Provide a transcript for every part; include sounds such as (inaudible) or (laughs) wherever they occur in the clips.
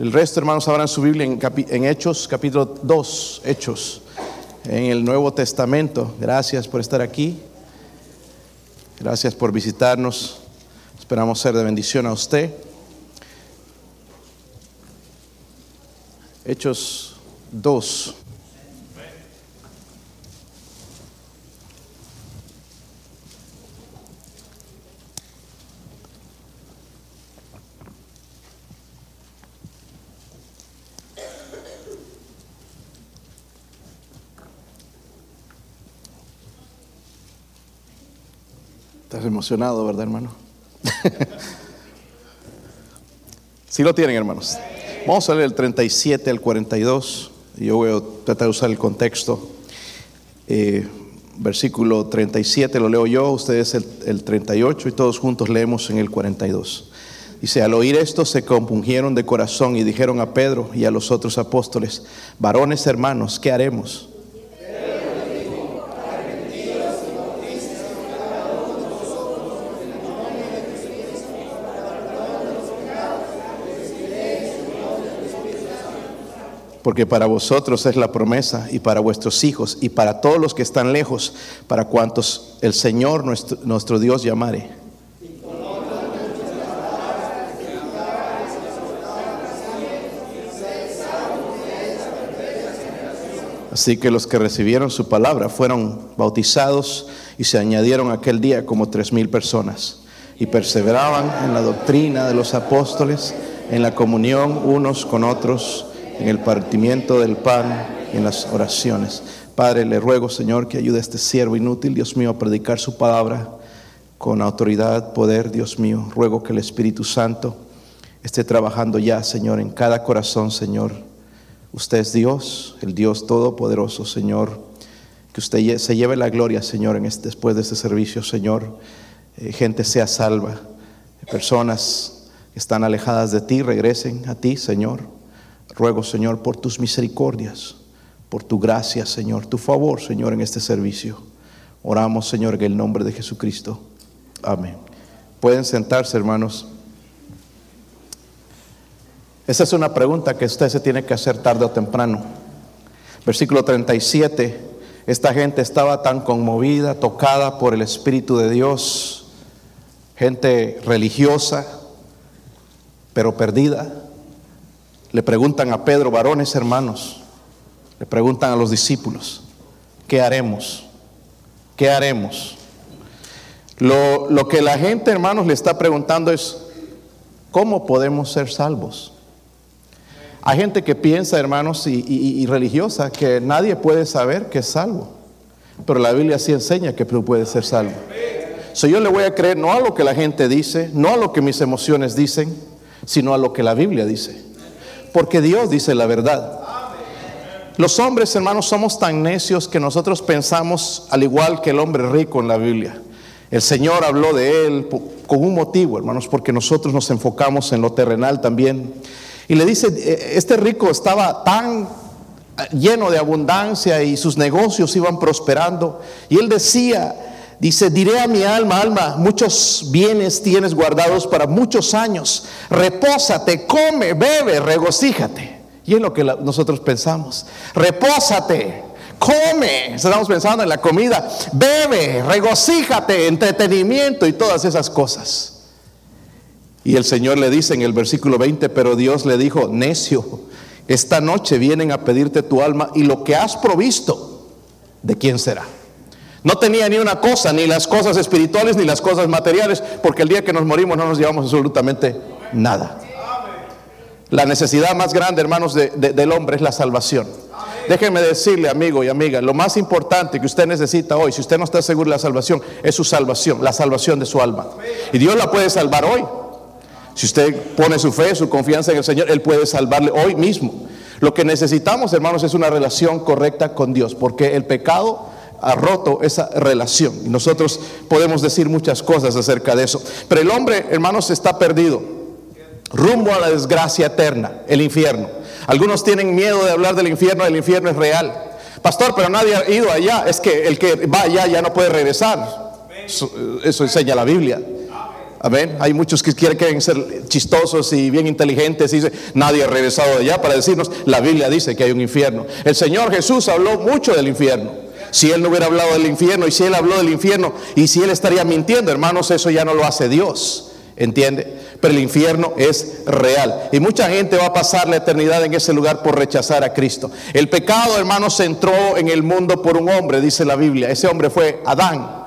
El resto, hermanos, abran su Biblia en, en Hechos, capítulo 2, Hechos, en el Nuevo Testamento. Gracias por estar aquí. Gracias por visitarnos. Esperamos ser de bendición a usted. Hechos 2. Estás emocionado, ¿verdad, hermano? (laughs) Si lo tienen, hermanos. Vamos a leer el 37 al 42. Yo voy a tratar de usar el contexto. Eh, versículo 37 lo leo yo, ustedes el, el 38 y todos juntos leemos en el 42. Dice, al oír esto se compungieron de corazón y dijeron a Pedro y a los otros apóstoles, varones hermanos, ¿qué haremos? Porque para vosotros es la promesa y para vuestros hijos y para todos los que están lejos, para cuantos el Señor nuestro, Dios llamare. Así que los que recibieron su palabra fueron bautizados y se añadieron aquel día como tres mil personas y perseveraban en la doctrina de los apóstoles, en la comunión unos con otros en el partimiento del pan y en las oraciones. Padre, le ruego, Señor, que ayude a este siervo inútil, Dios mío, a predicar su palabra con autoridad, poder, Dios mío. Ruego que el Espíritu Santo esté trabajando ya, Señor, en cada corazón, Señor. Usted es Dios, el Dios todopoderoso, Señor. Que usted se lleve la gloria, Señor, en este, después de este servicio, Señor. Eh, gente sea salva. Personas que están alejadas de ti, regresen a ti, Señor. Ruego, Señor, por tus misericordias, por tu gracia, Señor, tu favor, Señor, en este servicio. Oramos, Señor, en el nombre de Jesucristo. Amén. Pueden sentarse, hermanos. Esa es una pregunta que usted se tiene que hacer tarde o temprano. Versículo 37. Esta gente estaba tan conmovida, tocada por el Espíritu de Dios, gente religiosa, pero perdida le preguntan a Pedro, varones hermanos, le preguntan a los discípulos, ¿qué haremos? ¿Qué haremos? Lo, que la gente, hermanos, le está preguntando es, ¿cómo podemos ser salvos? Hay gente que piensa, hermanos, y, y, y religiosa, que nadie puede saber que es salvo. Pero la Biblia sí enseña que tú puedes ser salvo. So, yo le voy a creer no a lo que la gente dice, no a lo que mis emociones dicen, sino a lo que la Biblia dice porque Dios dice la verdad. Los hombres, hermanos, somos tan necios que nosotros pensamos al igual que el hombre rico en la Biblia. El Señor habló de él con un motivo, hermanos, porque nosotros nos enfocamos en lo terrenal también. Y le dice, eh, este rico estaba tan lleno de abundancia y sus negocios iban prosperando. Y él decía, Dice, diré a mi alma, alma, muchos bienes tienes guardados para muchos años. Repósate, come, bebe, regocíjate. Y es lo que nosotros pensamos. Repósate, come. Estamos pensando en la comida. Bebe, regocíjate, entretenimiento y todas esas cosas. Y el Señor le dice en el versículo 20, pero Dios le dijo, necio, esta noche vienen a pedirte tu alma y lo que has provisto, ¿de quién será? No tenía ni una cosa, ni las cosas espirituales, ni las cosas materiales, porque el día que nos morimos no nos llevamos absolutamente nada. La necesidad más grande, hermanos, del hombre es la salvación. Déjenme decirle, amigo y amiga, lo más importante que usted necesita hoy, si usted no está seguro de la salvación, es su salvación, la salvación de su alma. Y Dios la puede salvar hoy. Si usted pone su fe, su confianza en el Señor, Él puede salvarle hoy mismo. Lo que necesitamos, hermanos, es una relación correcta con Dios, porque el pecado ha roto esa relación. Y nosotros podemos decir muchas cosas acerca de eso. Pero el hombre, hermanos, está perdido. Rumbo a la desgracia eterna, el infierno. Algunos tienen miedo de hablar del infierno, el infierno es real. Pastor, pero nadie ha ido allá. Es que el que va allá ya no puede regresar. Eso, enseña la Biblia. Amén. Hay muchos que quieren ser chistosos y bien inteligentes y dicen, nadie ha regresado de allá para decirnos, la Biblia dice que hay un infierno. El Señor Jesús habló mucho del infierno. Si Él no hubiera hablado del infierno y si Él habló del infierno y si Él estaría mintiendo, hermanos, eso ya no lo hace Dios. ¿Entiende? Pero el infierno es real. Y mucha gente va a pasar la eternidad en ese lugar por rechazar a Cristo. El pecado, hermanos, entró en el mundo por un hombre, dice la Biblia. Ese hombre fue Adán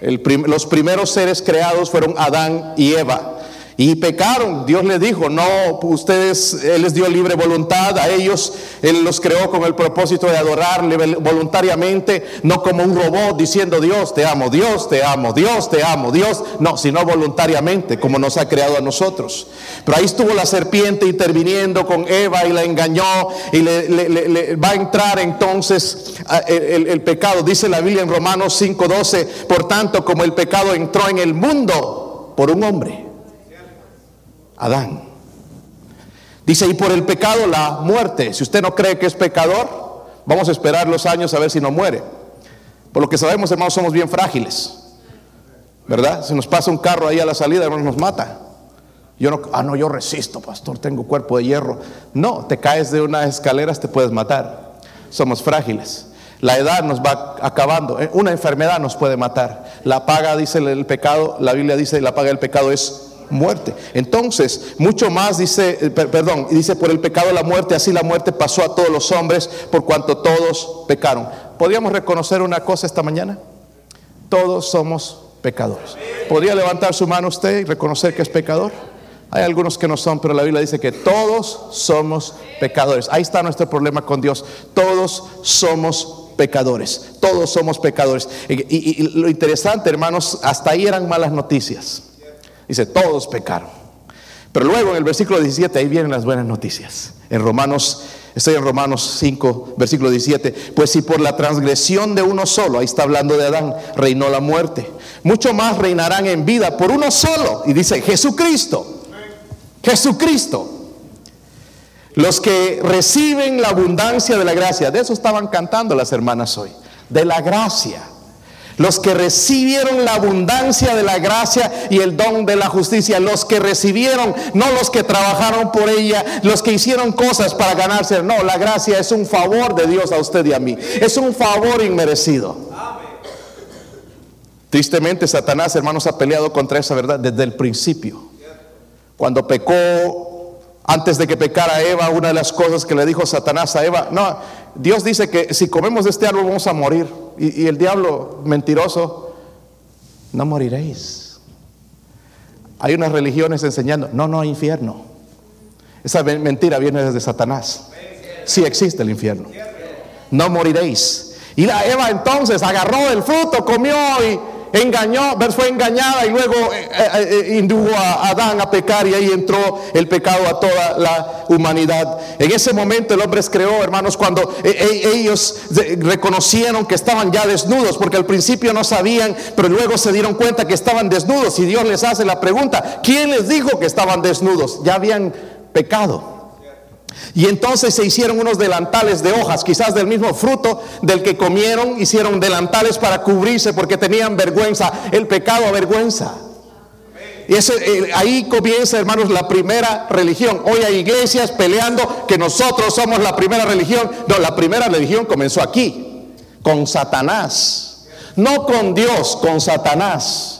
los primeros seres creados fueron Adán y Eva. Y pecaron. Dios les dijo, no, ustedes, Él les dio libre voluntad a ellos. Él los creó con el propósito de adorarle voluntariamente, no como un robot diciendo, Dios te amo, Dios te amo, Dios te amo, Dios. No, sino voluntariamente, como nos ha creado a nosotros. Pero ahí estuvo la serpiente interviniendo con Eva y la engañó y le, va a entrar entonces el, el pecado. Dice la Biblia en Romanos 5:12, por tanto, como el pecado entró en el mundo por un hombre Adán. Dice, y por el pecado la muerte. Si usted no cree que es pecador, vamos a esperar los años a ver si no muere. Por lo que sabemos, hermanos, somos bien frágiles. ¿Verdad? Si nos pasa un carro ahí a la salida, hermanos, nos mata. Yo no, ah, no, yo resisto, pastor, tengo cuerpo de hierro. No, te caes de unas escaleras, te puedes matar. Somos frágiles. La edad nos va acabando. Eh, una enfermedad nos puede matar. La paga, dice el pecado, la Biblia dice, la paga del pecado es muerte. Entonces, mucho más dice, eh, perdón, dice por el pecado la muerte, así la muerte pasó a todos los hombres por cuanto todos pecaron. ¿Podríamos reconocer una cosa esta mañana? Todos somos pecadores. ¿Podría levantar su mano usted y reconocer que es pecador? Hay algunos que no son, pero la Biblia dice que todos somos pecadores. Ahí está nuestro problema con Dios. Todos somos pecadores. Todos somos pecadores. y lo interesante, hermanos, hasta ahí eran malas noticias. Dice, todos pecaron. Pero luego en el versículo 17, ahí vienen las buenas noticias. En Romanos, estoy en Romanos 5, versículo 17. Pues si por la transgresión de uno solo, ahí está hablando de Adán, reinó la muerte, mucho más reinarán en vida por uno solo. Y dice, Jesucristo. Jesucristo. Los que reciben la abundancia de la gracia, de eso estaban cantando las hermanas hoy, de la gracia los que recibieron la abundancia de la gracia y el don de la justicia, los que recibieron, no los que trabajaron por ella, los que hicieron cosas para ganarse, no, la gracia es un favor de Dios a usted y a mí, es un favor inmerecido. Tristemente Satanás, hermanos, ha peleado contra esa verdad desde el principio. Cuando pecó, antes de que pecara Eva, una de las cosas que le dijo Satanás a Eva, no, Dios dice que si comemos de este árbol vamos a morir. Y, el diablo mentiroso, no moriréis. Hay unas religiones enseñando, no, no infierno. Esa mentira viene desde Satanás. Sí existe el infierno. No moriréis. Y la Eva entonces agarró el fruto, comió y engañó, fue engañada y luego eh, eh, eh, indujo a Adán a pecar y ahí entró el pecado a toda la humanidad. En ese momento el hombre creó, hermanos, cuando ellos reconocieron que estaban ya desnudos, porque al principio no sabían, pero luego se dieron cuenta que estaban desnudos y Dios les hace la pregunta, ¿quién les dijo que estaban desnudos? Ya habían pecado. Y entonces se hicieron unos delantales de hojas, quizás del mismo fruto del que comieron, hicieron delantales para cubrirse porque tenían vergüenza. El pecado avergüenza. Y eso, eh, ahí comienza, hermanos, la primera religión. Hoy hay iglesias peleando que nosotros somos la primera religión. No, la primera religión comenzó aquí, con Satanás. No con Dios, con Satanás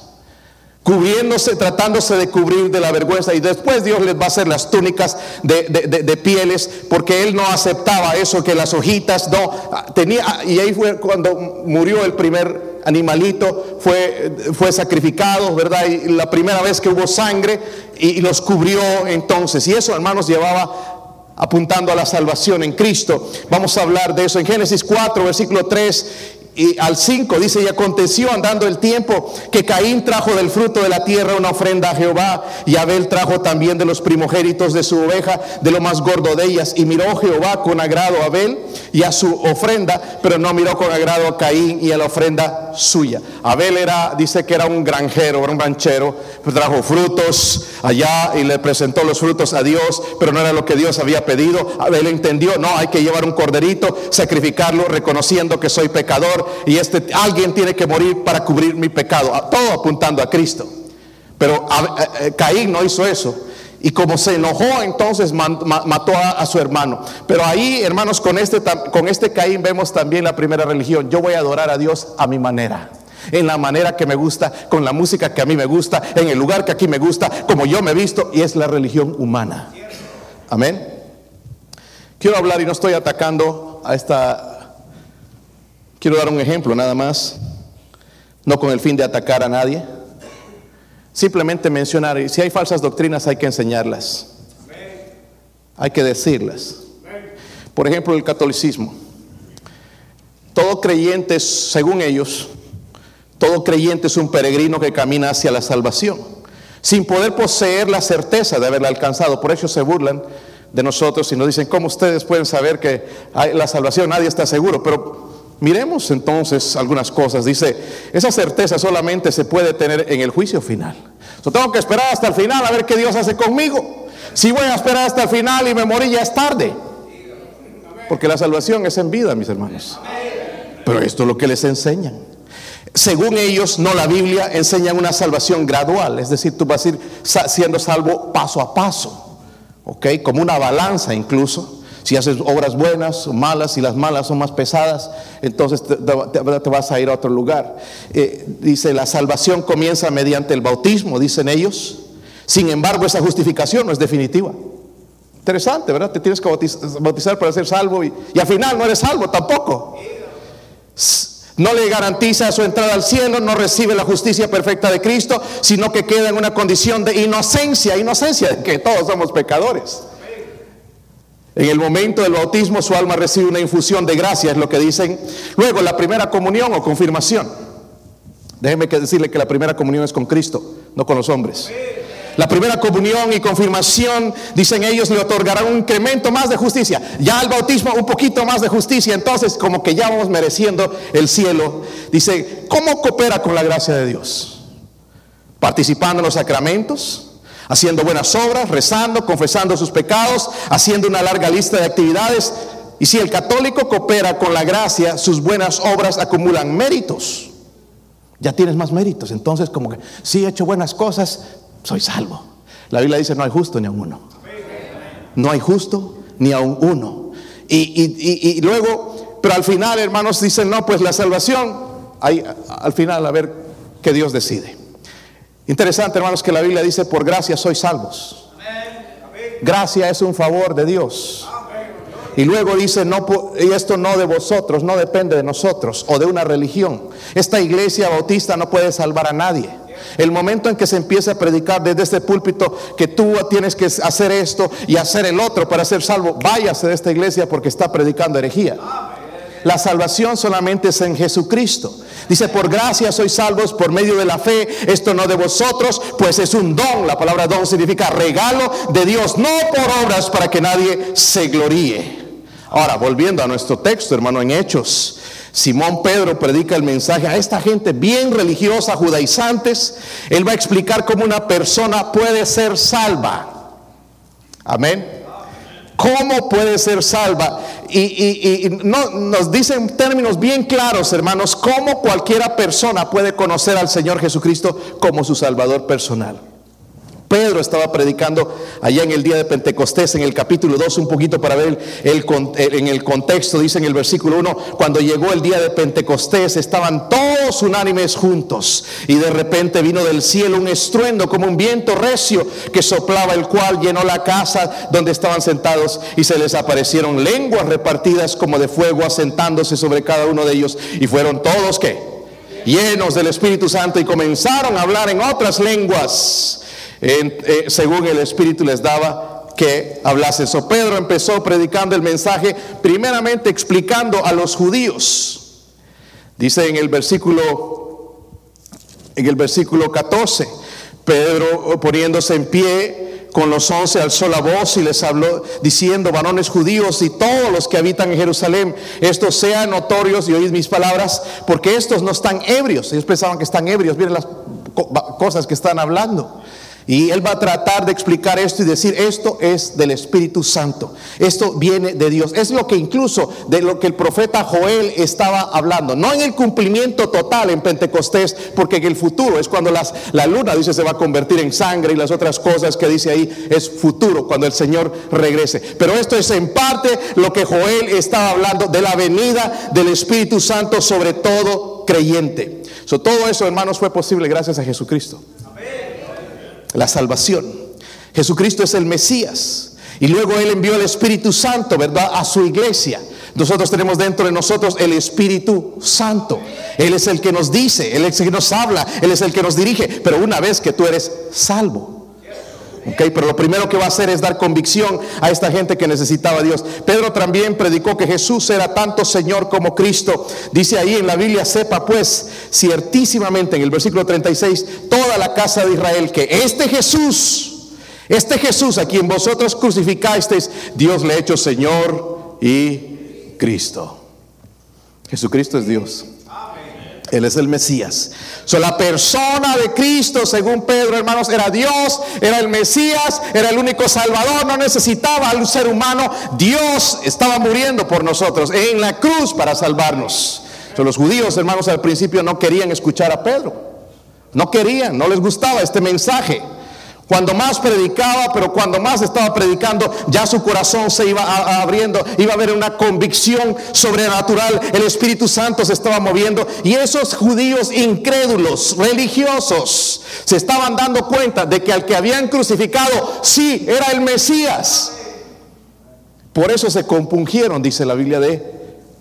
cubriéndose, tratándose de cubrir de la vergüenza. Y después Dios les va a hacer las túnicas de, pieles, porque Él no aceptaba eso, que las hojitas no tenía. Y ahí fue cuando murió el primer animalito, fue, fue sacrificado, ¿verdad? Y la primera vez que hubo sangre y, los cubrió entonces. Y eso, hermanos, llevaba apuntando a la salvación en Cristo. Vamos a hablar de eso en Génesis 4, versículo 3 y al 5 dice, y aconteció andando el tiempo que Caín trajo del fruto de la tierra una ofrenda a Jehová, y Abel trajo también de los primogénitos de su oveja, de lo más gordo de ellas, y miró Jehová con agrado a Abel y a su ofrenda, pero no miró con agrado a Caín y a la ofrenda suya. Abel era, dice que era un granjero, un ranchero, pues trajo frutos allá y le presentó los frutos a Dios, pero no era lo que Dios había pedido. Abel entendió, no, hay que llevar un corderito, sacrificarlo, reconociendo que soy pecador y este alguien tiene que morir para cubrir mi pecado, todo apuntando a Cristo. Pero eh, Caín no hizo eso. Y como se enojó, entonces mató a, su hermano. Pero ahí, hermanos, con este, con este Caín vemos también la primera religión. Yo voy a adorar a Dios a mi manera. En la manera que me gusta, con la música que a mí me gusta, en el lugar que aquí me gusta, como yo me he visto, y es la religión humana. Amén. Quiero hablar y no estoy atacando a esta... Quiero dar un ejemplo nada más, no con el fin de atacar a nadie Simplemente mencionar, y si hay falsas doctrinas hay que enseñarlas. Hay que decirlas. Por ejemplo, el catolicismo. Todo creyente, según ellos, todo creyente es un peregrino que camina hacia la salvación, sin poder poseer la certeza de haberla alcanzado. Por eso se burlan de nosotros y nos dicen, ¿cómo ustedes pueden saber que hay la salvación? Nadie está seguro. Pero Miremos entonces algunas cosas. Dice, esa certeza solamente se puede tener en el juicio final. Yo tengo que esperar hasta el final a ver qué Dios hace conmigo. Si voy a esperar hasta el final y me morí ya es tarde. Porque la salvación es en vida, mis hermanos. Pero esto es lo que les enseñan. Según ellos, no la Biblia enseña una salvación gradual. Es decir, tú vas a ir siendo salvo paso a paso. ¿Ok? Como una balanza incluso. Si haces obras buenas o malas, y las malas son más pesadas, entonces te, vas a ir a otro lugar. Eh, dice, la salvación comienza mediante el bautismo, dicen ellos. Sin embargo, esa justificación no es definitiva. Interesante, ¿verdad? Te tienes que bautizar, para ser salvo y, y al final no eres salvo tampoco. No le garantiza su entrada al cielo, no recibe la justicia perfecta de Cristo, sino que queda en una condición de inocencia, inocencia de que todos somos pecadores. En el momento del bautismo su alma recibe una infusión de gracia, es lo que dicen. Luego la primera comunión o confirmación. Déjeme que decirle que la primera comunión es con Cristo, no con los hombres. La primera comunión y confirmación, dicen ellos, le otorgarán un incremento más de justicia. Ya al bautismo un poquito más de justicia. Entonces, como que ya vamos mereciendo el cielo. Dice, ¿cómo coopera con la gracia de Dios? Participando en los sacramentos, haciendo buenas obras, rezando, confesando sus pecados, haciendo una larga lista de actividades. Y si el católico coopera con la gracia, sus buenas obras acumulan méritos. Ya tienes más méritos. Entonces, como que si he hecho buenas cosas, soy salvo. La Biblia dice, no hay justo ni a uno. No hay justo ni a un uno. Y, luego, pero al final, hermanos, dicen, no, pues la salvación, ahí, al final, a ver qué Dios decide. Interesante, hermanos, que la Biblia dice, por gracia sois salvos. Gracia es un favor de Dios. Y luego dice, no, y esto no de vosotros, no depende de nosotros o de una religión. Esta iglesia bautista no puede salvar a nadie. El momento en que se empieza a predicar desde este púlpito que tú tienes que hacer esto y hacer el otro para ser salvo, váyase de esta iglesia porque está predicando herejía. La salvación solamente es en Jesucristo. Dice, por gracia sois salvos por medio de la fe, esto no de vosotros, pues es un don. La palabra don significa regalo de Dios, no por obras para que nadie se gloríe. Ahora, volviendo a nuestro texto, hermano, en Hechos, Simón Pedro predica el mensaje a esta gente bien religiosa, judaizantes. Él va a explicar cómo una persona puede ser salva. Amén. ¿Cómo puede ser salva? Y, no, nos dicen términos bien claros, hermanos, cómo cualquiera persona puede conocer al Señor Jesucristo como su Salvador personal. Pedro estaba predicando allá en el día de Pentecostés, en el capítulo 2, un poquito para ver el, en el contexto, dice en el versículo 1, cuando llegó el día de Pentecostés, estaban todos unánimes juntos y de repente vino del cielo un estruendo como un viento recio que soplaba, el cual llenó la casa donde estaban sentados y se les aparecieron lenguas repartidas como de fuego asentándose sobre cada uno de ellos y fueron todos que llenos del Espíritu Santo y comenzaron a hablar en otras lenguas eh, según el Espíritu les daba que hablase eso. Pedro empezó predicando el mensaje, primeramente explicando a los judíos. Dice en el versículo, en el versículo 14, Pedro poniéndose en pie con los once alzó la voz y les habló diciendo, varones judíos y todos los que habitan en Jerusalén, estos sean notorios y oíd mis palabras, porque estos no están ebrios. Ellos pensaban que están ebrios, miren las cosas que están hablando. Y él va a tratar de explicar esto y decir, esto es del Espíritu Santo, esto viene de Dios. Es lo que incluso de lo que el profeta Joel estaba hablando, no en el cumplimiento total en Pentecostés, porque en el futuro es cuando las, la luna dice se va a convertir en sangre y las otras cosas que dice ahí es futuro, cuando el Señor regrese. Pero esto es en parte lo que Joel estaba hablando de la venida del Espíritu Santo sobre todo creyente. todo eso, hermanos, fue posible gracias a Jesucristo la salvación. Jesucristo es el Mesías. Y luego Él envió el Espíritu Santo, ¿verdad?, a su iglesia. Nosotros tenemos dentro de nosotros el Espíritu Santo. Él es el que nos dice, Él es el que nos habla, Él es el que nos dirige. Pero una vez que tú eres salvo, pero lo primero que va a hacer es dar convicción a esta gente que necesitaba a Dios. Pedro también predicó que Jesús era tanto Señor como Cristo. Dice ahí en la Biblia, sepa pues ciertísimamente en el versículo 36, toda la casa de Israel, que este Jesús, este Jesús a quien vosotros crucificasteis, Dios le ha hecho Señor y Cristo. Jesucristo es Dios. Él es el Mesías. La persona de Cristo, según Pedro, hermanos, era Dios, era el Mesías, era el único Salvador, no necesitaba al ser humano. Dios estaba muriendo por nosotros en la cruz para salvarnos. los judíos, hermanos, al principio no querían escuchar a Pedro. No querían, no les gustaba este mensaje. Cuando más predicaba, pero cuando más estaba predicando, ya su corazón se iba abriendo, iba a haber una convicción sobrenatural, el Espíritu Santo se estaba moviendo y esos judíos incrédulos, religiosos, se estaban dando cuenta de que al que habían crucificado, sí, era el Mesías. Por eso se compungieron, dice la Biblia de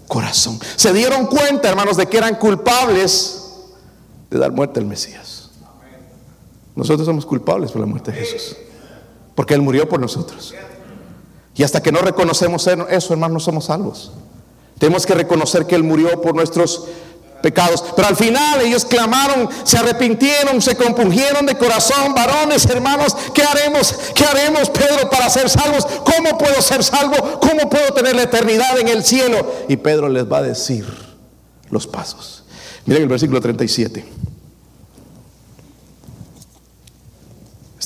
corazón. Se dieron cuenta, hermanos, de que eran culpables de dar muerte al Mesías. Nosotros somos culpables por la muerte de Jesús. Porque Él murió por nosotros. Y hasta que no reconocemos eso, hermanos, no somos salvos. Tenemos que reconocer que Él murió por nuestros pecados. Pero al final ellos clamaron, se arrepintieron, se compungieron de corazón, varones, hermanos, ¿qué haremos? ¿Qué haremos, Pedro, para ser salvos? ¿Cómo puedo ser salvo? ¿Cómo puedo tener la eternidad en el cielo? Y Pedro les va a decir los pasos. Miren el versículo 37.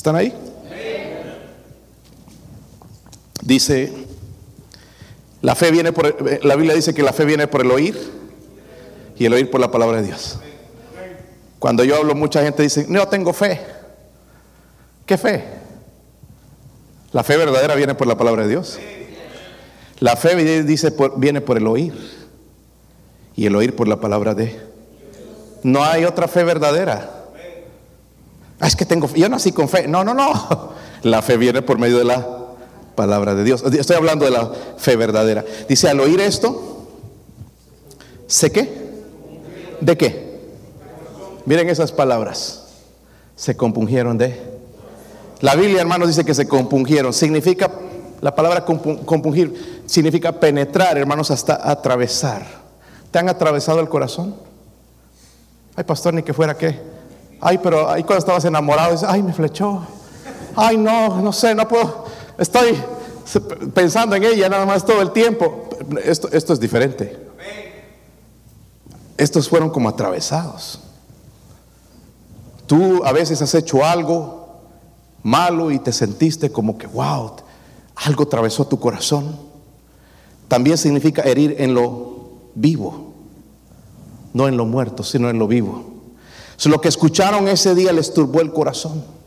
¿Están ahí? Dice, la fe viene por, la Biblia dice que la fe viene por el oír y el oír por la palabra de Dios. Cuando yo hablo, mucha gente dice, no tengo fe. ¿Qué fe? La fe verdadera viene por la palabra de Dios. La fe dice viene por el oír y el oír por la palabra de. No hay otra fe verdadera. Ah, es que tengo. Yo nací con fe. No, no, no. La fe viene por medio de la palabra de Dios. Estoy hablando de la fe verdadera. Dice, al oír esto, ¿sé qué? ¿De qué? Miren esas palabras. Se compungieron de. La Biblia, hermanos, dice que se compungieron. Significa, la palabra compungir significa penetrar, hermanos, hasta atravesar. ¿Te han atravesado el corazón? Ay, pastor, ni que fuera qué Ay, pero ahí cuando estabas enamorado, dices, ay, me flechó. Ay, no, no sé, no puedo. Estoy pensando en ella nada más todo el tiempo. Esto, esto es diferente. Estos fueron como atravesados. Tú a veces has hecho algo malo y te sentiste como que, wow, algo atravesó tu corazón. También significa herir en lo vivo, no en lo muerto, sino en lo vivo. Lo que escucharon ese día les turbó el corazón.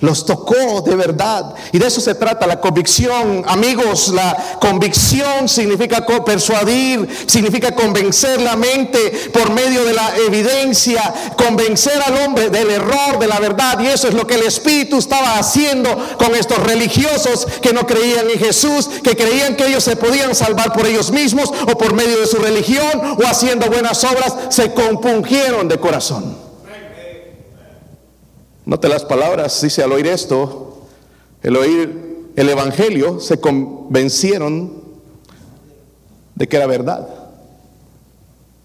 Los tocó de verdad. Y de eso se trata la convicción. Amigos, la convicción significa persuadir, significa convencer la mente por medio de la evidencia, convencer al hombre del error, de la verdad. Y eso es lo que el Espíritu estaba haciendo con estos religiosos que no creían en Jesús, que creían que ellos se podían salvar por ellos mismos o por medio de su religión o haciendo buenas obras. Se compungieron de corazón. Note las palabras, dice al oír esto, el oír el Evangelio, se convencieron de que era verdad.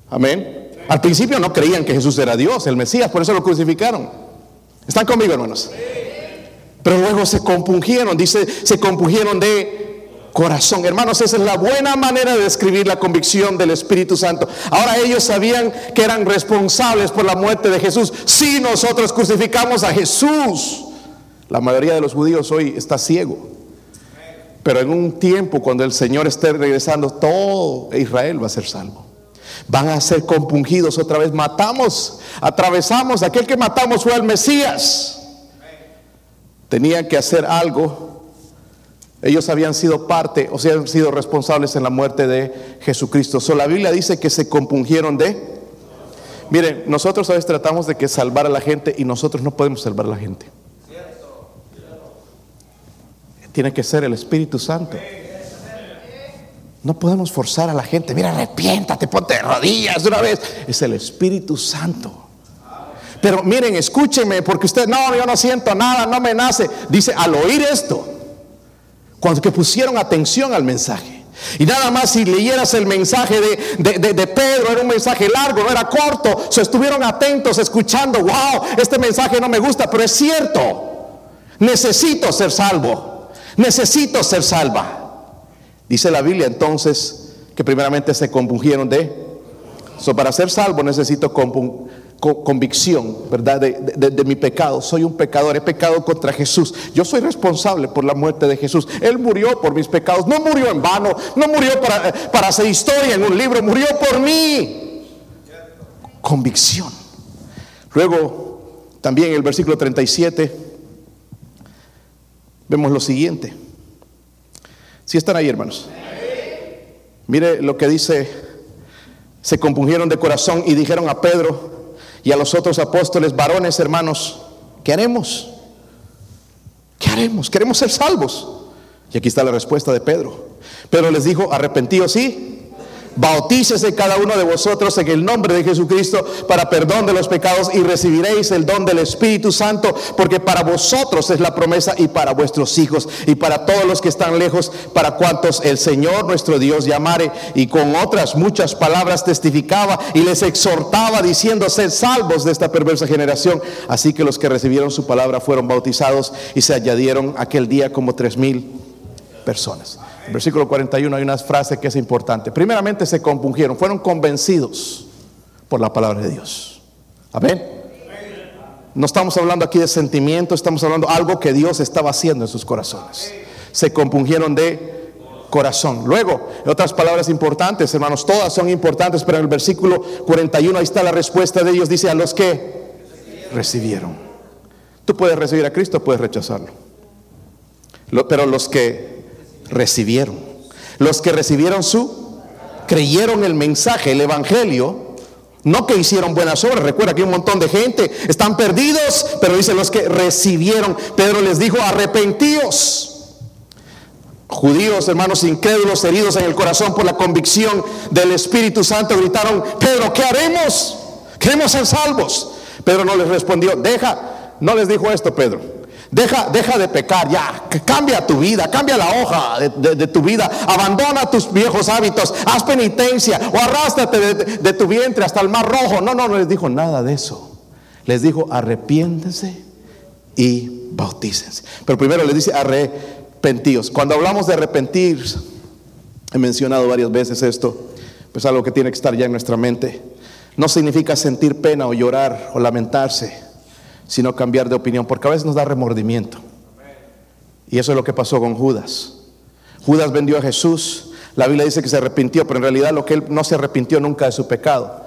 Amén. Al principio no creían que Jesús era Dios, el Mesías, por eso lo crucificaron. ¿Están conmigo, hermanos? Pero luego se compungieron, dice, se compungieron de corazón. Hermanos, esa es la buena manera de describir la convicción del Espíritu Santo. Ahora ellos sabían que eran responsables por la muerte de Jesús. Si nosotros crucificamos a Jesús, La mayoría de los judíos hoy está ciego. Pero en un tiempo cuando el Señor esté regresando, todo Israel va a ser salvo. Van a ser compungidos otra vez. Matamos, atravesamos. Aquel que matamos fue el Mesías. Tenían que hacer algo. Ellos habían sido parte, o sea, han sido responsables en la muerte de Jesucristo. So, la Biblia dice que se compungieron de. Miren, nosotros a veces tratamos de que salvar a la gente y nosotros no podemos salvar a la gente. Tiene que ser el Espíritu Santo. No podemos forzar a la gente. Mira, arrepiéntate, ponte de rodillas de una vez. Es el Espíritu Santo. Pero miren, escúchenme, porque usted, no, yo no siento nada, no me nace. Dice, al oír esto, cuando que pusieron atención al mensaje. Y nada más si leyeras el mensaje de, de, Pedro, era un mensaje largo, no era corto. Se estuvieron atentos, escuchando, wow, este mensaje no me gusta, pero es cierto. Necesito ser salvo. Necesito ser salva. Dice la Biblia entonces que primeramente se compungieron de... So, para ser salvo necesito convicción, ¿verdad? De, mi pecado. Soy un pecador, he pecado contra Jesús. Yo soy responsable por la muerte de Jesús. Él murió por mis pecados. No murió en vano, no murió para, para hacer historia en un libro, murió por mí. Convicción. Luego, también en el versículo 37, vemos lo siguiente. Si están ahí, hermanos. Mire lo que dice, se compungieron de corazón y dijeron a Pedro y a los otros apóstoles, varones, hermanos, ¿qué haremos? ¿Qué haremos? Queremos ser salvos. Y aquí está la respuesta de Pedro. Pedro les dijo, arrepentíos sí Bautícese cada uno de vosotros en el nombre de Jesucristo para perdón de los pecados y recibiréis el don del Espíritu Santo, porque para vosotros es la promesa y para vuestros hijos y para todos los que están lejos, para cuantos el Señor nuestro Dios llamare. Y con otras muchas palabras testificaba y les exhortaba diciendo, ser salvos de esta perversa generación. Así que los que recibieron su palabra fueron bautizados y se añadieron aquel día como tres mil personas versículo 41 hay una frase que es importante. Primeramente se compungieron, fueron convencidos por la palabra de Dios. Amén. No estamos hablando aquí de sentimientos, estamos hablando de algo que Dios estaba haciendo en sus corazones. Se compungieron de corazón. Luego, otras palabras importantes, hermanos, todas son importantes, pero en el versículo 41 ahí está la respuesta de ellos, dice a los que recibieron. Tú puedes recibir a Cristo, puedes rechazarlo. Pero los que recibieron. Los que recibieron su, creyeron el mensaje, el evangelio, no que hicieron buenas obras. Recuerda que un montón de gente, están perdidos, pero dicen los que recibieron. Pedro les dijo, arrepentíos. Judíos, hermanos incrédulos, heridos en el corazón por la convicción del Espíritu Santo, gritaron, Pedro, ¿qué haremos? Queremos ser salvos. Pedro no les respondió, deja, no les dijo esto Pedro. Deja, deja de pecar ya, cambia tu vida, cambia la hoja de, tu vida, abandona tus viejos hábitos, haz penitencia o arrástrate de, tu vientre hasta el mar rojo. No, no, no les dijo nada de eso. Les dijo arrepiéntense y bautícense. Pero primero les dice arrepentíos. Cuando hablamos de arrepentir, he mencionado varias veces esto, pues algo que tiene que estar ya en nuestra mente. No significa sentir pena o llorar o lamentarse sino cambiar de opinión, porque a veces nos da remordimiento. Y eso es lo que pasó con Judas. Judas vendió a Jesús, la Biblia dice que se arrepintió, pero en realidad lo que él no se arrepintió nunca de su pecado,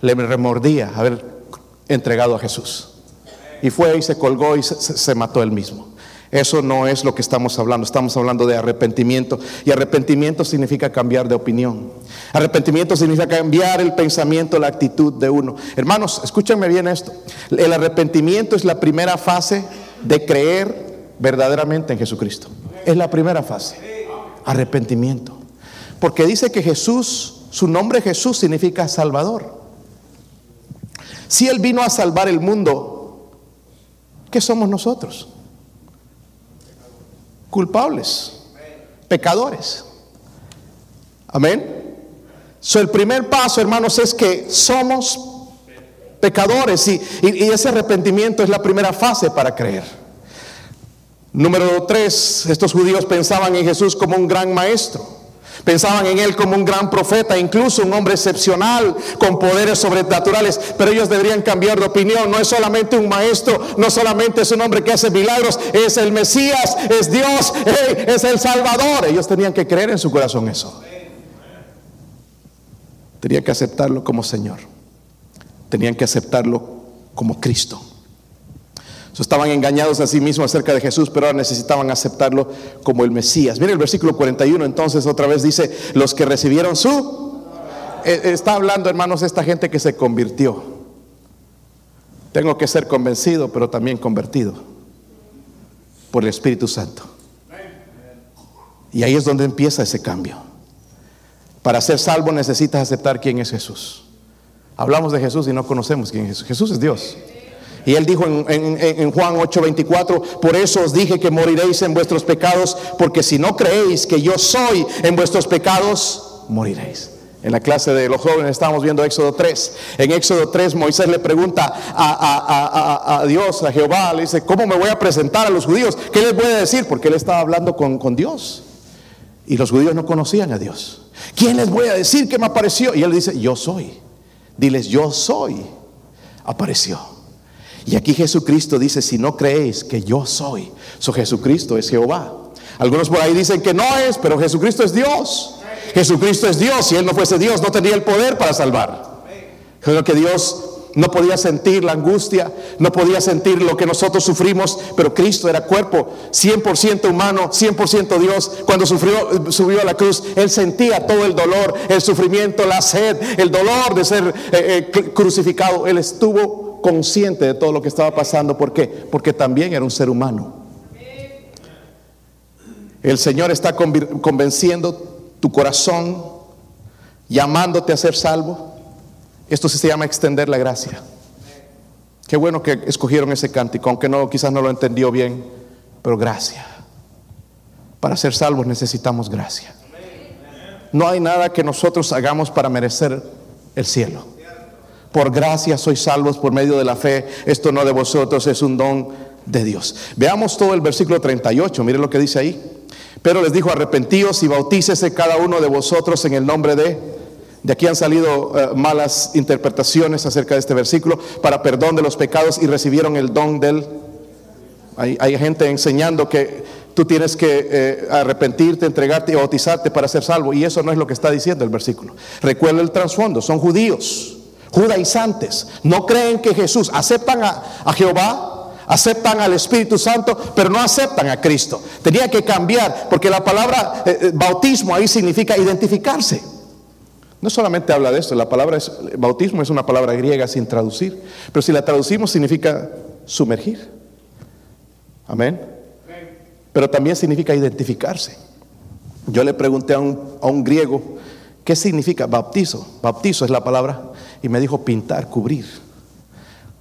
le remordía haber entregado a Jesús. Y fue y se colgó y se, se mató él mismo. Eso no es lo que estamos hablando, estamos hablando de arrepentimiento. Y arrepentimiento significa cambiar de opinión. Arrepentimiento significa cambiar el pensamiento, la actitud de uno. Hermanos, escúchenme bien esto. El arrepentimiento es la primera fase de creer verdaderamente en Jesucristo. Es la primera fase. Arrepentimiento. Porque dice que Jesús, su nombre Jesús significa Salvador. Si Él vino a salvar el mundo, ¿qué somos nosotros? Culpables, pecadores. Amén. So, el primer paso, hermanos, es que somos pecadores y, ese arrepentimiento es la primera fase para creer. Número tres, estos judíos pensaban en Jesús como un gran maestro. Pensaban en él como un gran profeta, incluso un hombre excepcional con poderes sobrenaturales, pero ellos deberían cambiar de opinión. No es solamente un maestro, no solamente es un hombre que hace milagros, es el Mesías, es Dios, es el Salvador. Ellos tenían que creer en su corazón eso. Tenían que aceptarlo como Señor. Tenían que aceptarlo como Cristo. Estaban engañados a sí mismos acerca de Jesús, pero ahora necesitaban aceptarlo como el Mesías. Mire el versículo 41, entonces otra vez dice, los que recibieron su... Eh, está hablando, hermanos, esta gente que se convirtió. Tengo que ser convencido, pero también convertido por el Espíritu Santo. Y ahí es donde empieza ese cambio. Para ser salvo necesitas aceptar quién es Jesús. Hablamos de Jesús y no conocemos quién es Jesús. Jesús es Dios. Y él dijo en, en, Juan 8:24, por eso os dije que moriréis en vuestros pecados, porque si no creéis que yo soy en vuestros pecados, moriréis. En la clase de los jóvenes estábamos viendo Éxodo 3. En Éxodo 3 Moisés le pregunta a, Dios, a Jehová, le dice, ¿cómo me voy a presentar a los judíos? ¿Qué les voy a decir? Porque él estaba hablando con, con Dios. Y los judíos no conocían a Dios. ¿Quién les voy a decir que me apareció? Y él dice, yo soy. Diles, yo soy. Apareció. Y aquí Jesucristo dice, si no creéis que yo soy, so Jesucristo es Jehová. Algunos por ahí dicen que no es, pero Jesucristo es Dios. Jesucristo es Dios. Si Él no fuese Dios, no tendría el poder para salvar. Creo que Dios no podía sentir la angustia, no podía sentir lo que nosotros sufrimos, pero Cristo era cuerpo 100% humano, 100% Dios. Cuando sufrió, subió a la cruz, Él sentía todo el dolor, el sufrimiento, la sed, el dolor de ser eh, eh, crucificado. Él estuvo consciente de todo lo que estaba pasando. ¿Por qué? Porque también era un ser humano. El Señor está convenciendo tu corazón, llamándote a ser salvo. Esto se llama extender la gracia. Qué bueno que escogieron ese cántico, aunque no, quizás no lo entendió bien, pero gracia. Para ser salvos necesitamos gracia. No hay nada que nosotros hagamos para merecer el cielo. Por gracia sois salvos por medio de la fe. Esto no de vosotros es un don de Dios. Veamos todo el versículo 38. Mire lo que dice ahí. Pero les dijo, arrepentíos y bautícese cada uno de vosotros en el nombre de de aquí han salido eh, malas interpretaciones acerca de este versículo para perdón de los pecados y recibieron el don del... Hay, gente enseñando que tú tienes que eh, arrepentirte, entregarte y bautizarte para ser salvo. Y eso no es lo que está diciendo el versículo. Recuerda el trasfondo, son judíos, judaizantes. No creen que Jesús, aceptan a, Jehová, aceptan al Espíritu Santo, pero no aceptan a Cristo. Tenía que cambiar, porque la palabra eh, bautismo ahí significa identificarse. No solamente habla de esto, la palabra es, bautismo es una palabra griega sin traducir, pero si la traducimos significa sumergir. Amén. Pero también significa identificarse. Yo le pregunté a un, a un griego, ¿qué significa bautizo? Bautizo es la palabra, y me dijo pintar, cubrir.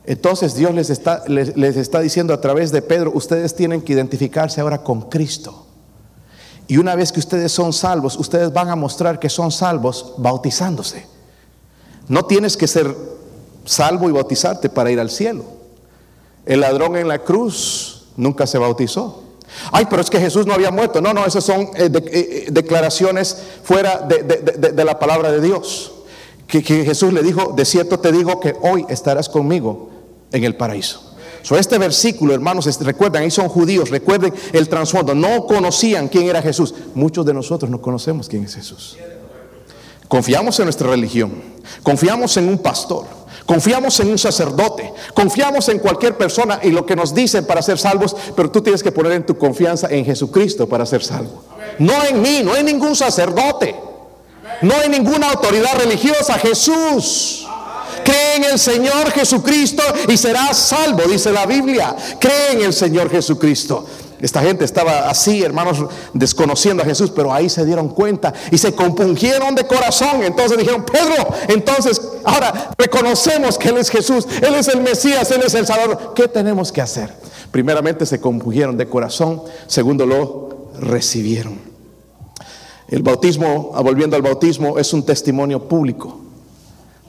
Entonces Dios les está, les está diciendo a través de Pedro, ustedes tienen que identificarse ahora con Cristo. Y una vez que ustedes son salvos, ustedes van a mostrar que son salvos bautizándose. No tienes que ser salvo y bautizarte para ir al cielo. El ladrón en la cruz nunca se bautizó. Ay, pero es que Jesús no había muerto. No, no, esas son eh, eh, declaraciones fuera de, la palabra de Dios. Que Jesús le dijo, de cierto te digo que hoy estarás conmigo en el paraíso este versículo, hermanos, recuerden, ahí son judíos, recuerden el trasfondo, no conocían quién era Jesús. Muchos de nosotros no conocemos quién es Jesús. Confiamos en nuestra religión, confiamos en un pastor, confiamos en un sacerdote, confiamos en cualquier persona y lo que nos dicen para ser salvos, pero tú tienes que poner en tu confianza en Jesucristo para ser salvo. No en mí, no en ningún sacerdote, no en ninguna autoridad religiosa, Jesús. Cree en el Señor Jesucristo y serás salvo, dice la Biblia. Cree en el Señor Jesucristo. Esta gente estaba así, hermanos, desconociendo a Jesús, pero ahí se dieron cuenta y se compungieron de corazón. Entonces dijeron, Pedro, entonces ahora reconocemos que Él es Jesús, Él es el Mesías, Él es el Salvador. ¿Qué tenemos que hacer? Primeramente se compungieron de corazón, segundo lo recibieron. El bautismo, volviendo al bautismo, es un testimonio público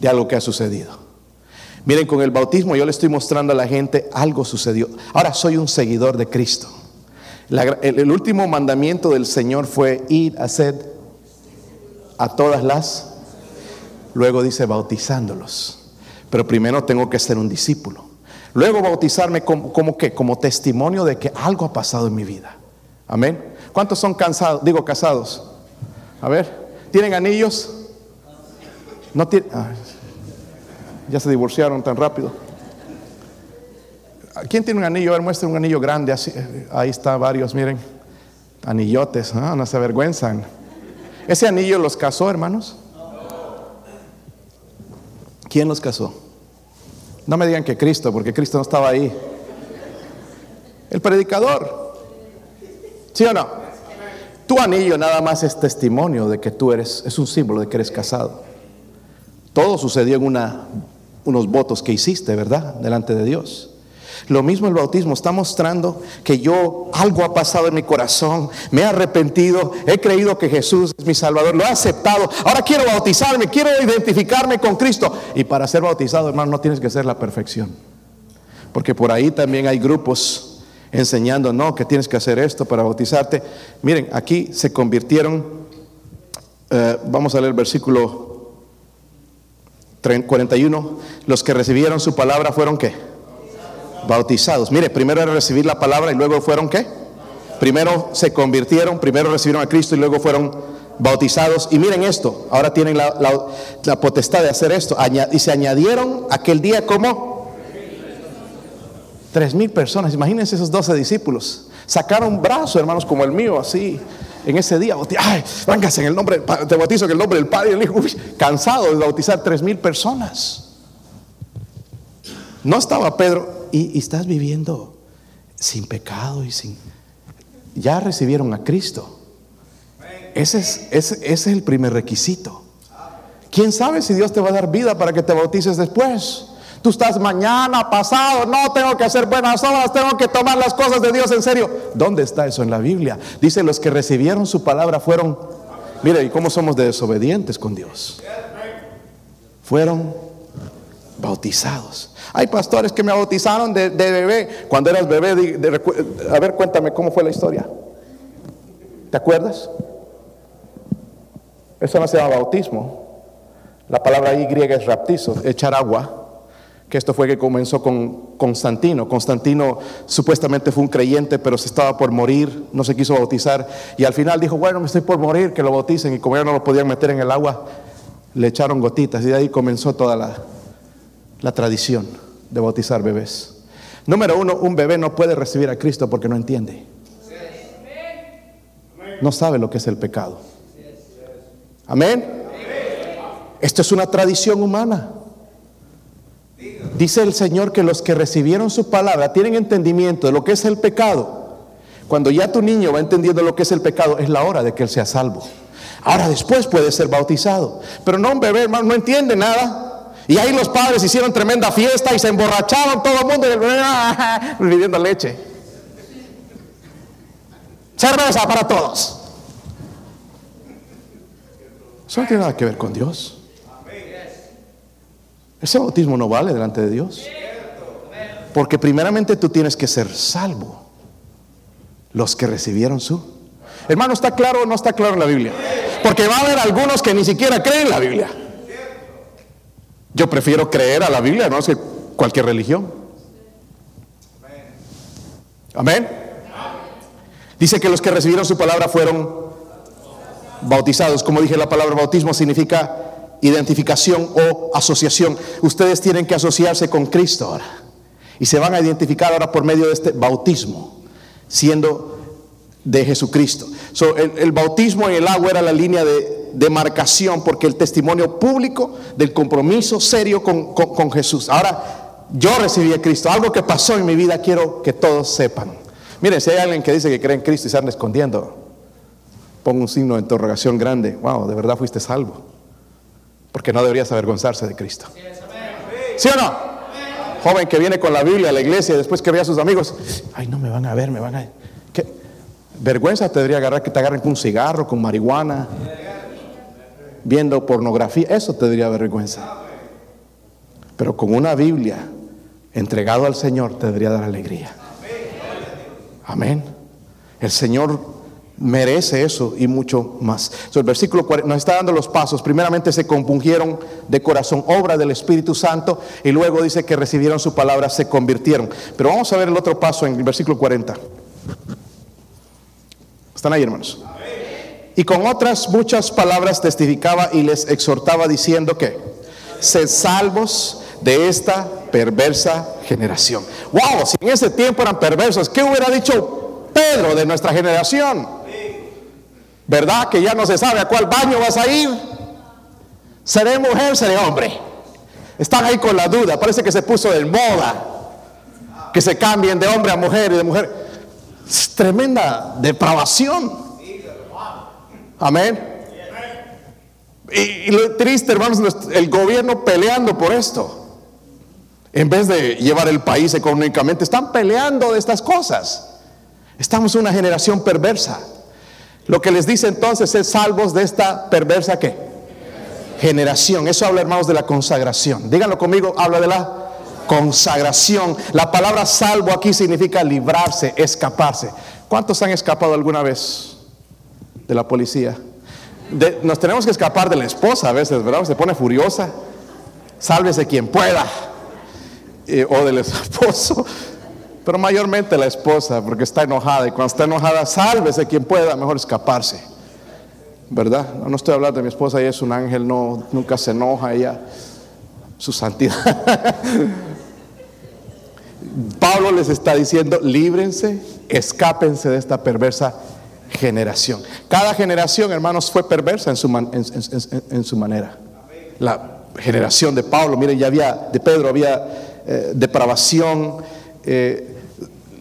de algo que ha sucedido. Miren, con el bautismo yo le estoy mostrando a la gente algo sucedió. Ahora soy un seguidor de Cristo. el, último mandamiento del Señor fue ir a hacer a todas las. Luego dice bautizándolos. Pero primero tengo que ser un discípulo. Luego bautizarme como, como como testimonio de que algo ha pasado en mi vida. Amén. ¿Cuántos son cansados? Digo casados. A ver, ¿tienen anillos? No tienen. ya se divorciaron tan rápido. ¿Quién tiene un anillo? A ver, muestre un anillo grande. Así, ahí está varios, miren. Anillotes, ¿no? no se avergüenzan. ¿Ese anillo los casó, hermanos? ¿Quién los casó? No me digan que Cristo, porque Cristo no estaba ahí. El predicador. ¿Sí o no? Tu anillo nada más es testimonio de que tú eres, es un símbolo de que eres casado. Todo sucedió en una, unos votos que hiciste, ¿verdad? Delante de Dios. Lo mismo el bautismo está mostrando que yo algo ha pasado en mi corazón, me he arrepentido, he creído que Jesús es mi Salvador, lo he aceptado. Ahora quiero bautizarme, quiero identificarme con Cristo. Y para ser bautizado, hermano, no tienes que ser la perfección. Porque por ahí también hay grupos enseñando, no, que tienes que hacer esto para bautizarte. Miren, aquí se convirtieron, eh, vamos a leer el versículo 41, los que recibieron su palabra fueron qué? bautizados. Mire, primero era recibir la palabra y luego fueron qué? Primero se convirtieron, primero recibieron a Cristo y luego fueron bautizados. Y miren esto, ahora tienen la, potestad de hacer esto. y se añadieron aquel día como tres mil personas. Imagínense esos doce discípulos. Sacaron un brazo, hermanos, como el mío, así, en ese día. Ay, en el nombre, te bautizo en el nombre del Padre y Hijo. cansado de bautizar tres mil personas. No estaba Pedro, y, estás viviendo sin pecado y sin... Ya recibieron a Cristo. Ese es, ese, es el primer requisito. ¿Quién sabe si Dios te va a dar vida para que te bautices después? Tú estás mañana, pasado, no tengo que hacer buenas obras, tengo que tomar las cosas de Dios en serio. ¿Dónde está eso en la Biblia? Dice, los que recibieron su palabra fueron, mire, ¿y cómo somos desobedientes con Dios? Fueron bautizados. Hay pastores que me bautizaron de, bebé. Cuando eras bebé, a ver, cuéntame cómo fue la historia. ¿Te acuerdas? Eso no se llama bautismo. La palabra ahí griega es raptizo, echar agua. Que esto fue que comenzó con Constantino. Constantino supuestamente fue un creyente, pero se estaba por morir, no se quiso bautizar. Y al final dijo, bueno, me estoy por morir, que lo bauticen. Y como ya no lo podían meter en el agua, le echaron gotitas. Y de ahí comenzó toda la, la tradición de bautizar bebés. Número uno, un bebé no puede recibir a Cristo porque no entiende. No sabe lo que es el pecado. Amén. Esto es una tradición humana. Dice el Señor que los que recibieron su palabra tienen entendimiento de lo que es el pecado. Cuando ya tu niño va entendiendo lo que es el pecado, es la hora de que él sea salvo. Ahora después puede ser bautizado. Pero no un bebé, hermano, no entiende nada. Y ahí los padres hicieron tremenda fiesta y se emborracharon todo el mundo viviendo leche. Cerveza para todos. Eso no tiene nada que ver con Dios. Ese bautismo no vale delante de Dios. Porque primeramente tú tienes que ser salvo. Los que recibieron su. Hermano, ¿está claro o no está claro en la Biblia? Porque va a haber algunos que ni siquiera creen en la Biblia. Yo prefiero creer a la Biblia, no es que cualquier religión. Amén. Dice que los que recibieron su palabra fueron bautizados. Como dije, la palabra bautismo significa identificación o asociación. Ustedes tienen que asociarse con Cristo ahora. Y se van a identificar ahora por medio de este bautismo, siendo de Jesucristo. el bautismo en el agua era la línea de, demarcación porque el testimonio público del compromiso serio con, Jesús. Ahora, yo recibí a Cristo. Algo que pasó en mi vida quiero que todos sepan. Miren, si hay alguien que dice que cree en Cristo y se anda escondiendo, pongo un signo de interrogación grande. Wow, de verdad fuiste salvo. Porque no deberías avergonzarse de Cristo. ¿Sí o no? Joven que viene con la Biblia a la iglesia y después que ve a sus amigos, ay, no me van a ver, me van a... ¿Qué? Vergüenza te debería agarrar que te agarren con un cigarro, con marihuana viendo pornografía, eso te debería vergüenza. Pero con una Biblia entregado al Señor te debería dar alegría. Amén. El Señor merece eso y mucho más. el versículo 40 nos está dando los pasos. Primeramente se compungieron de corazón, obra del Espíritu Santo, y luego dice que recibieron su palabra, se convirtieron. Pero vamos a ver el otro paso en el versículo 40. ¿Están ahí, hermanos? Y con otras muchas palabras testificaba y les exhortaba diciendo que, sed salvos de esta perversa generación. Wow, si en ese tiempo eran perversos, ¿qué hubiera dicho Pedro de nuestra generación? ¿Verdad? Que ya no se sabe a cuál baño vas a ir. ¿Seré mujer, seré hombre? Están ahí con la duda. Parece que se puso de moda. Que se cambien de hombre a mujer y de mujer. Es tremenda depravación. Amén. Y, lo triste, hermanos, el gobierno peleando por esto. En vez de llevar el país económicamente, están peleando de estas cosas. Estamos una generación perversa. Lo que les dice entonces es salvos de esta perversa qué? Generación. Eso habla, hermanos, de la consagración. Díganlo conmigo, habla de la consagración. La palabra salvo aquí significa librarse, escaparse. ¿Cuántos han escapado alguna vez de la policía? nos tenemos que escapar de la esposa a veces, ¿verdad? Se pone furiosa. Sálvese quien pueda. Eh, o del esposo pero mayormente la esposa, porque está enojada. Y cuando está enojada, sálvese quien pueda, mejor escaparse. ¿Verdad? No, estoy hablando de mi esposa, ella es un ángel, no, nunca se enoja, ella, su santidad. (laughs) Pablo les está diciendo, líbrense, escápense de esta perversa generación. Cada generación, hermanos, fue perversa en su, manera. La generación de Pablo, miren, ya había, de Pedro había eh, depravación. Eh,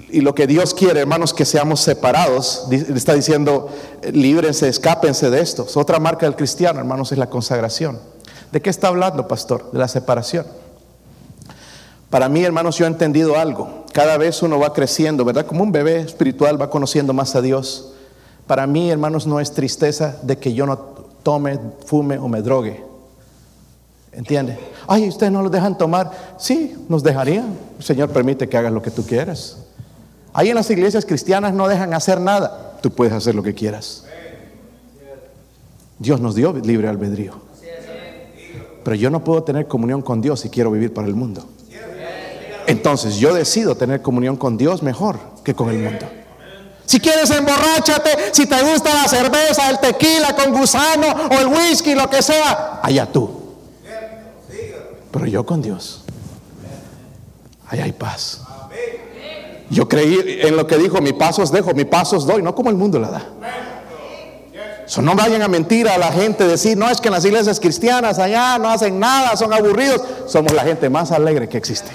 y lo que Dios quiere, hermanos, que seamos separados. está diciendo, líbrense, escápense de esto. Otra marca del cristiano, hermanos, es la consagración. ¿De qué está hablando, pastor? De la separación. Para mí, hermanos, yo he entendido algo. Cada vez uno va creciendo, ¿verdad? Como un bebé espiritual va conociendo más a Dios. Para mí, hermanos, no es tristeza de que yo no tome, fume o me drogue. ¿Entiende? Ay, ustedes no lo dejan tomar. Sí, nos dejarían. El Señor permite que hagas lo que tú quieras. Ahí en las iglesias cristianas no dejan hacer nada. Tú puedes hacer lo que quieras. Dios nos dio libre albedrío. Pero yo no puedo tener comunión con Dios si quiero vivir para el mundo. Entonces yo decido tener comunión con Dios mejor que con el mundo. Si quieres emborráchate, si te gusta la cerveza, el tequila con gusano o el whisky, lo que sea, allá tú. Pero yo con Dios, allá hay paz. Yo creí en lo que dijo, mi pasos dejo, mi pasos doy, no como el mundo la da. no vayan a mentir a la gente, decir, no es que en las iglesias cristianas allá no hacen nada, son aburridos. Somos la gente más alegre que existe.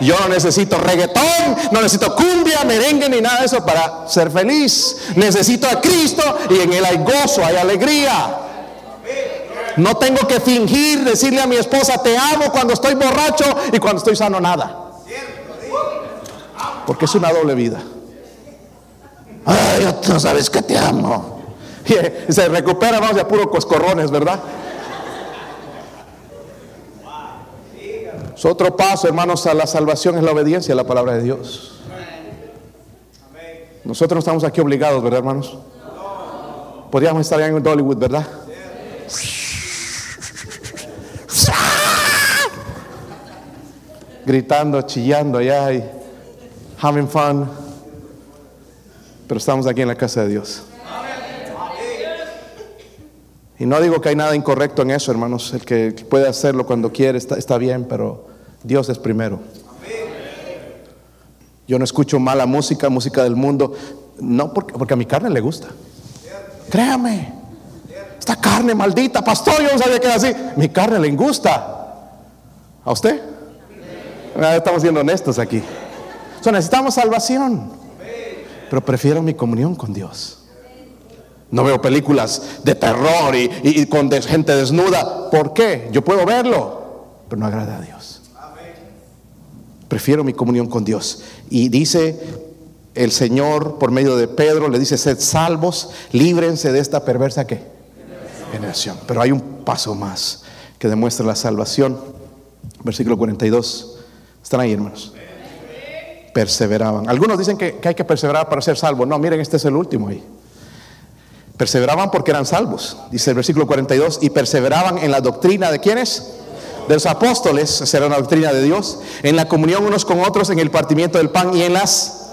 Yo no necesito reggaetón, no necesito cumbia, merengue ni nada de eso para ser feliz. Necesito a Cristo y en Él hay gozo, hay alegría. No tengo que fingir, decirle a mi esposa, te amo cuando estoy borracho y cuando estoy sano nada. Porque es una doble vida. Ay, tú sabes que te amo. (laughs) Y se recupera, vamos, de puro coscorrones, ¿verdad? otro paso, hermanos, a la salvación es la obediencia a la palabra de Dios. Nosotros no estamos aquí obligados, ¿verdad, hermanos? Podríamos estar en Hollywood, ¿verdad? (laughs) Gritando, chillando allá y having fun. Pero estamos aquí en la casa de Dios. Y no digo que hay nada incorrecto en eso, hermanos. El que puede hacerlo cuando quiere está, bien, pero Dios es primero. Yo no escucho mala música, música del mundo, no porque, porque a mi carne le gusta. Créame, esta carne maldita, pastor, yo no sabía que era así. Mi carne le gusta. ¿A usted? Ah, estamos siendo honestos aquí necesitamos salvación. Pero prefiero mi comunión con Dios. No veo películas de terror y, con gente desnuda. ¿Por qué? Yo puedo verlo, pero no agrada a Dios. Prefiero mi comunión con Dios. Y dice el Señor por medio de Pedro, le dice, sed salvos, líbrense de esta perversa ¿qué? generación. Pero hay un paso más que demuestra la salvación. Versículo 42. Están ahí, hermanos perseveraban. Algunos dicen que, hay que perseverar para ser salvo. No, miren, este es el último ahí. Perseveraban porque eran salvos, dice el versículo 42, y perseveraban en la doctrina de quienes? De los apóstoles, esa era una doctrina de Dios, en la comunión unos con otros, en el partimiento del pan y en las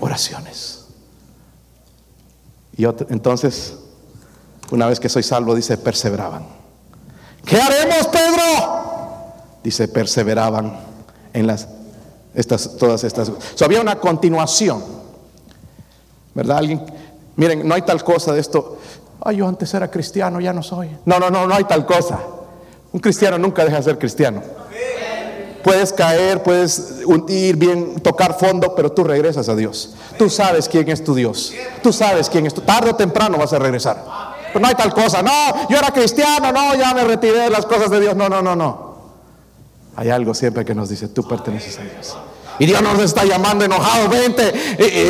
oraciones. Y entonces, una vez que soy salvo, dice, perseveraban. ¿Qué haremos, Pedro? Dice, perseveraban en las, estas, todas estas. So, había una continuación, ¿verdad? Alguien Miren, no hay tal cosa de esto. Ay, yo antes era cristiano, ya no soy. No, no, no, no hay tal cosa. Un cristiano nunca deja de ser cristiano. Puedes caer, puedes ir bien, tocar fondo, pero tú regresas a Dios. Tú sabes quién es tu Dios. Tú sabes quién es tu. Tarde o temprano vas a regresar. Pero no hay tal cosa. No, yo era cristiano, no, ya me retiré de las cosas de Dios. No, no, no, no. Hay algo siempre que nos dice, tú perteneces a Dios. Y Dios nos está llamando enojado, vente,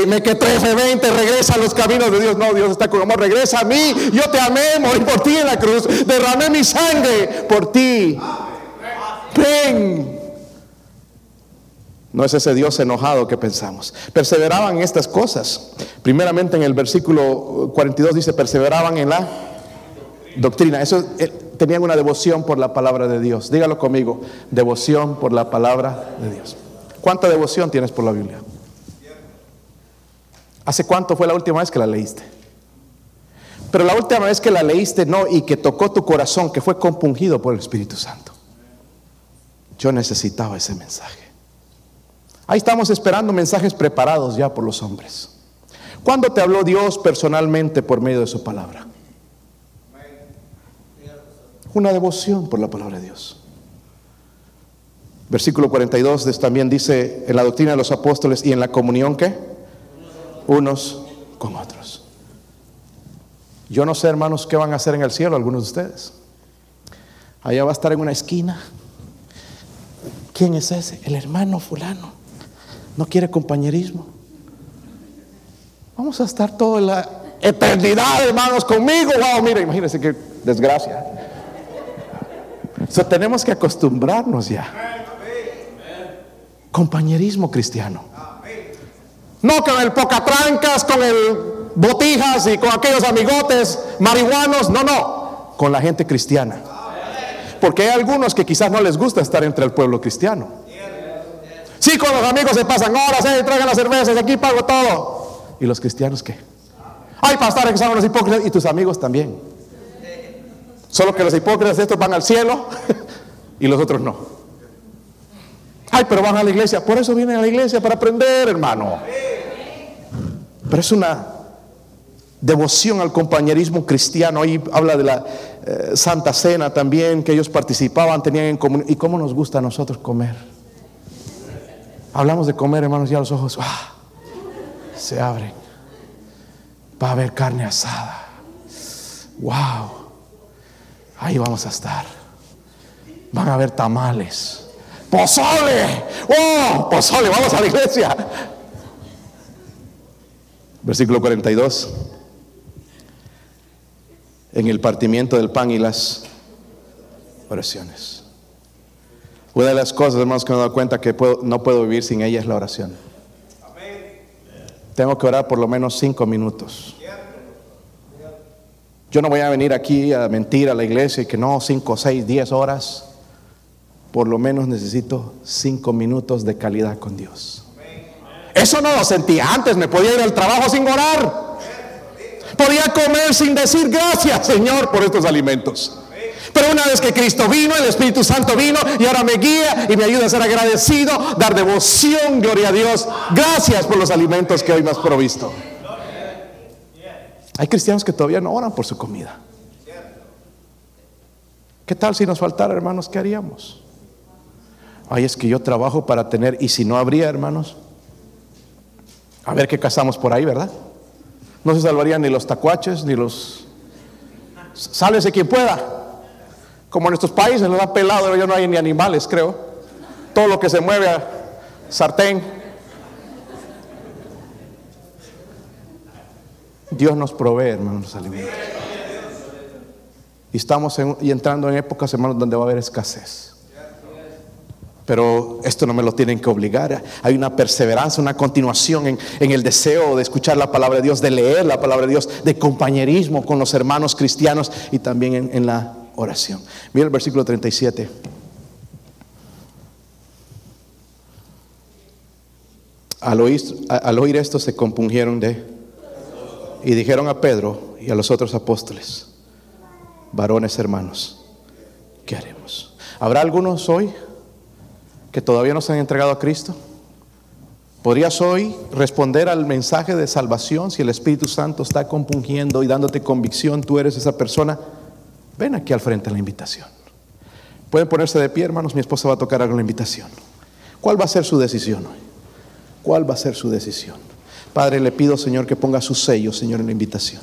me que trefe, vente, regresa a los caminos de Dios. No, Dios está con amor, regresa a mí. Yo te amé, morí por ti en la cruz, derramé mi sangre por ti. Ven. No es ese Dios enojado que pensamos. Perseveraban en estas cosas. Primeramente en el versículo 42 dice, perseveraban en la doctrina. Eso eh, tenían una devoción por la palabra de Dios. Dígalo conmigo, devoción por la palabra de Dios. ¿Cuánta devoción tienes por la Biblia? ¿Hace cuánto fue la última vez que la leíste? Pero la última vez que la leíste no y que tocó tu corazón, que fue compungido por el Espíritu Santo. Yo necesitaba ese mensaje. Ahí estamos esperando mensajes preparados ya por los hombres. ¿Cuándo te habló Dios personalmente por medio de su palabra? Una devoción por la palabra de Dios. Versículo 42 también dice, en la doctrina de los apóstoles y en la comunión que unos con otros. Yo no sé, hermanos, qué van a hacer en el cielo algunos de ustedes. Allá va a estar en una esquina. ¿Quién es ese? El hermano fulano. No quiere compañerismo. Vamos a estar toda la eternidad, hermanos, conmigo. Wow, mira, imagínense qué desgracia. Tenemos que acostumbrarnos ya compañerismo cristiano. No con el pocatrancas, con el botijas y con aquellos amigotes marihuanos, no, no, con la gente cristiana. Porque hay algunos que quizás no les gusta estar entre el pueblo cristiano. Sí, con los amigos se pasan horas, eh, traigan las cervezas, aquí pago todo. ¿Y los cristianos qué? Hay pastores que son los hipócritas y tus amigos también. Solo que los hipócritas estos van al cielo (laughs) y los otros no. Ay, pero van a la iglesia. Por eso vienen a la iglesia, para aprender, hermano. Pero es una devoción al compañerismo cristiano. Ahí habla de la eh, Santa Cena también, que ellos participaban, tenían en común. ¿Y cómo nos gusta a nosotros comer? Hablamos de comer, hermanos, ya los ojos ¡ah! se abren. Va a haber carne asada. ¡Wow! Ahí vamos a estar. Van a haber tamales. Pozole. Oh, pozole, vamos a la iglesia. Versículo 42. En el partimiento del pan y las oraciones. Una de las cosas, hermanos, que me he dado cuenta que no puedo vivir sin ella es la oración. Tengo que orar por lo menos cinco minutos. Yo no voy a venir aquí a mentir a la iglesia y que no, cinco, seis, diez horas por lo menos necesito cinco minutos de calidad con Dios. Eso no lo sentía antes, me podía ir al trabajo sin orar. Podía comer sin decir gracias, Señor, por estos alimentos. Pero una vez que Cristo vino, el Espíritu Santo vino y ahora me guía y me ayuda a ser agradecido, dar devoción, gloria a Dios. Gracias por los alimentos que hoy me has provisto. Hay cristianos que todavía no oran por su comida. ¿Qué tal si nos faltara, hermanos? ¿Qué haríamos? Ay, es que yo trabajo para tener, y si no habría, hermanos, a ver qué cazamos por ahí, ¿verdad? No se salvarían ni los tacuaches, ni los... Sálvese quien pueda. Como en estos países nos da pelado, ya no hay ni animales, creo. Todo lo que se mueve a sartén. Dios nos provee, hermanos, los alimentos. Y estamos y entrando en épocas, hermanos, donde va a haber escasez. Pero esto no me lo tienen que obligar. Hay una perseverancia, una continuación en, el deseo de escuchar la palabra de Dios, de leer la palabra de Dios, de compañerismo con los hermanos cristianos y también en, la oración. Mira el versículo 37. Al oír, al oír esto se compungieron de y dijeron a Pedro y a los otros apóstoles, varones hermanos, ¿qué haremos? ¿Habrá algunos hoy que todavía no se han entregado a Cristo? ¿Podrías hoy responder al mensaje de salvación si el Espíritu Santo está compungiendo y dándote convicción, tú eres esa persona? Ven aquí al frente a la invitación. Pueden ponerse de pie, hermanos, mi esposa va a tocar algo la invitación. ¿Cuál va a ser su decisión hoy? ¿Cuál va a ser su decisión? Padre, le pido, Señor, que ponga su sello, Señor, en la invitación.